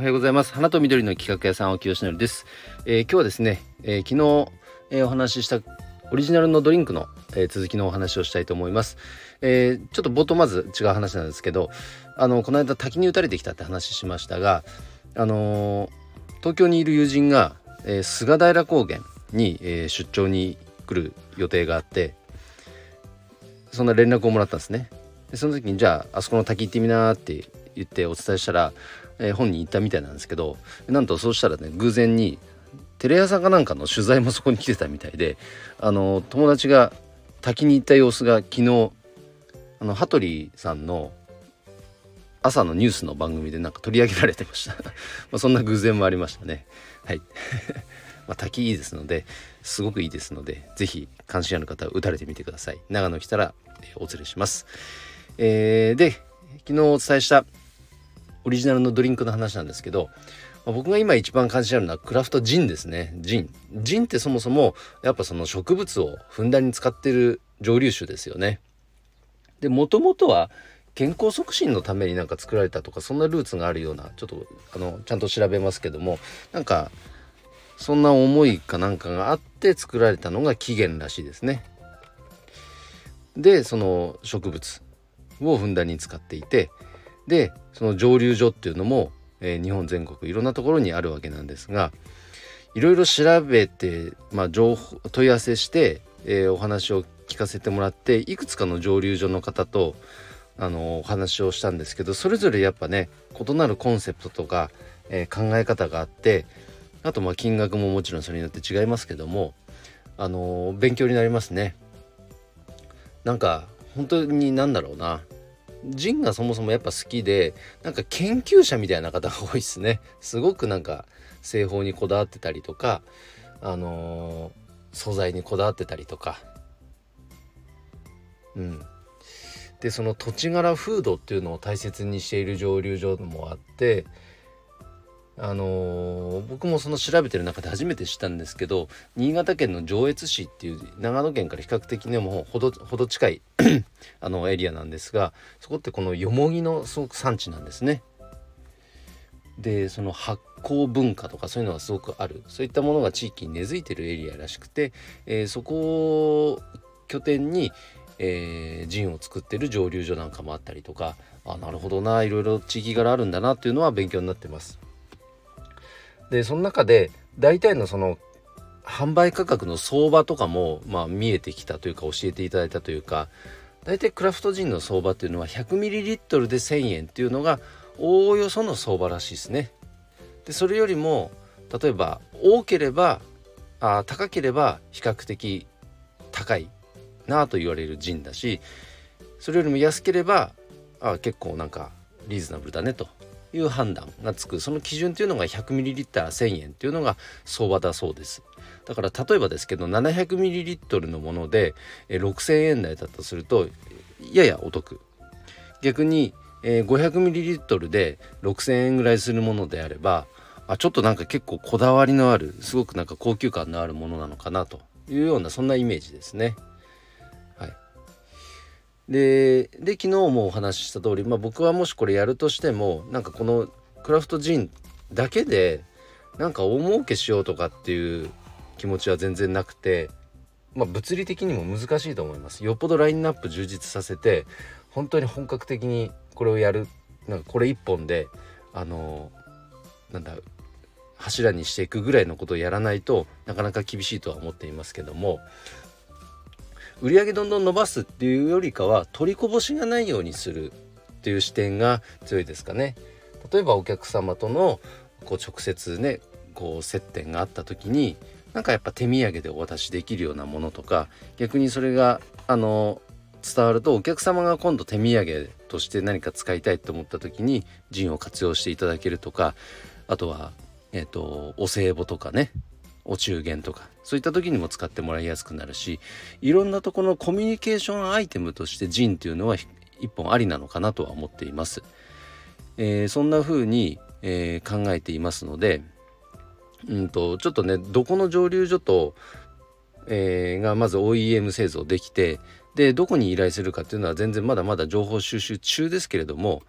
おはようございます。花と緑の企画屋さん青木よしのりです、えー、今日はですね、えー、昨日、えー、お話ししたオリジナルのドリンクの、え続きのお話をしたいと思います、えちょっと冒頭まず違う話なんですけどあのこの間滝に打たれてきたって話しましたがあの東京にいる友人が、え菅平高原に、え出張に来る予定があってそんな連絡をもらったんですね。でその時にじゃああそこの滝行ってみなって言ってお伝えしたら、えー、本人行ったみたいなんですけどなんとそうしたらね偶然にテレ朝かなんかの取材もそこに来てたみたいであの友達が滝に行った様子が昨日あの羽鳥さんの朝のニュースの番組でなんか取り上げられてました。まそんな偶然もありましたね。はい。まあ、滝いいですのですごくいいですので是非関心ある方は打たれてみてください。長野来たらお連れします。えー、で昨日お伝えしたオリジナルのドリンクの話なんですけど、まあ、僕が今一番関心あるのはクラフトジンですね。ジン。ジンってそもそもやっぱその植物をふんだんに使ってる蒸留酒ですよね。でもともとは健康促進のためになんか作られたとかそんなルーツがあるようなちょっとあのちゃんと調べますけどもなんかそんな思いかなんかがあって作られたのが起源らしいですね。でその植物をふんだんに使っていてでその蒸留所っていうのも、えー、日本全国いろんなところにあるわけなんですがいろいろ調べて、まあ、情報問い合わせして、えー、お話を聞かせてもらっていくつかの蒸留所の方とあのお話をしたんですけどそれぞれやっぱね異なるコンセプトとか、えー、考え方があってあとまあ金額ももちろんそれによって違いますけどもあの勉強になりますね。なんか本当に何だろうなジンがそもそもやっぱ好きでなんか研究者みたいな方が多いですね。すごくなんか製法にこだわってたりとかあのー、素材にこだわってたりとか。うん。でその土地柄風土っていうのを大切にしている蒸留所もあってあのー、僕もその調べてる中で初めて知ったんですけど新潟県の上越市っていう長野県から比較的ねもうほどほど近い あのエリアなんですがそこってこのよもぎのすごく産地なんですね。でその発酵文化とかそういうのがすごくあるそういったものが地域に根付いてるエリアらしくて、えー、そこを拠点に、えー、ジンを作ってる蒸留所なんかもあったりとかあなるほどないろいろ地域柄あるんだなっていうのは勉強になってます。でその中で大体のその販売価格の相場とかも、まあ、見えてきたというか教えていただいたというか大体クラフトジンの相場っていうのは 100ml で1,000円っていうのがおおよその相場らしいですね。でそれよりも例えば多ければあ高ければ比較的高いなと言われるジンだしそれよりも安ければあ結構なんかリーズナブルだねという判断がつく。その基準というのが 100ml1000 円っていうのが相場だそうです。だから例えばですけど 700ml のもので6000円台だとするとややお得。逆に 500ml で6000円ぐらいするものであればあちょっとなんか結構こだわりのあるすごくなんか高級感のあるものなのかなというようなそんなイメージですね。でで昨日もお話しした通り、まあ、僕はもしこれやるとしてもなんかこのクラフトジンだけでなんか大儲けしようとかっていう気持ちは全然なくて、まあ、物理的にも難しいと思います。よっぽどラインナップ充実させて本当に本格的にこれをやるなんかこれ一本であのなんだ柱にしていくぐらいのことをやらないとなかなか厳しいとは思っていますけども売上どんどん伸ばすっていうよりかは取りこぼしがないようにするっていう視点が強いですかね。例えばお客様とのこう直接ねこう接点があった時になんかやっぱ手土産でお渡しできるようなものとか逆にそれがあの伝わるとお客様が今度手土産として何か使いたいと思った時にジンを活用していただけるとかあとは、えーとお歳暮とかねお中元とかそういった時にも使ってもらいやすくなるしいろんなところのコミュニケーションアイテムとしてジンっていうのは一本ありなのかなとは思っています。えー、そんな風に、えー、考えていますので、うんとちょっとねどこの蒸留所と、えー、がまず OEM 製造できてでどこに依頼するかっていうのは全然まだまだ情報収集中ですけれども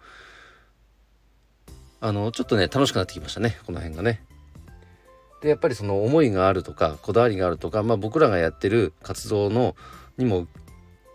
あのちょっとね楽しくなってきましたねこの辺がね。でやっぱりその思いがあるとかこだわりがあるとか、まあ、僕らがやってる活動のにも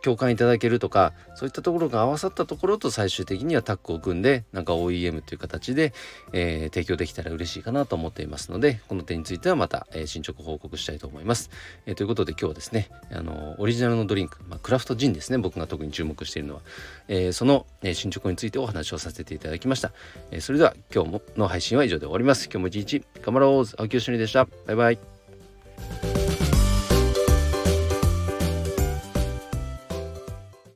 共感いただけるとかそういったところが合わさったところと最終的にはタッグを組んでなんか OEM という形で、えー、提供できたら嬉しいかなと思っていますのでこの点についてはまた、えー、進捗報告したいと思います、えー、ということで今日はですねあのオリジナルのドリンク、まあ、クラフトジンですね僕が特に注目しているのは、えその、え進捗についてお話をさせていただきました、えそれでは今日もの配信は以上で終わります。今日も一日頑張ろう。青木よしのりでした。バイバイ。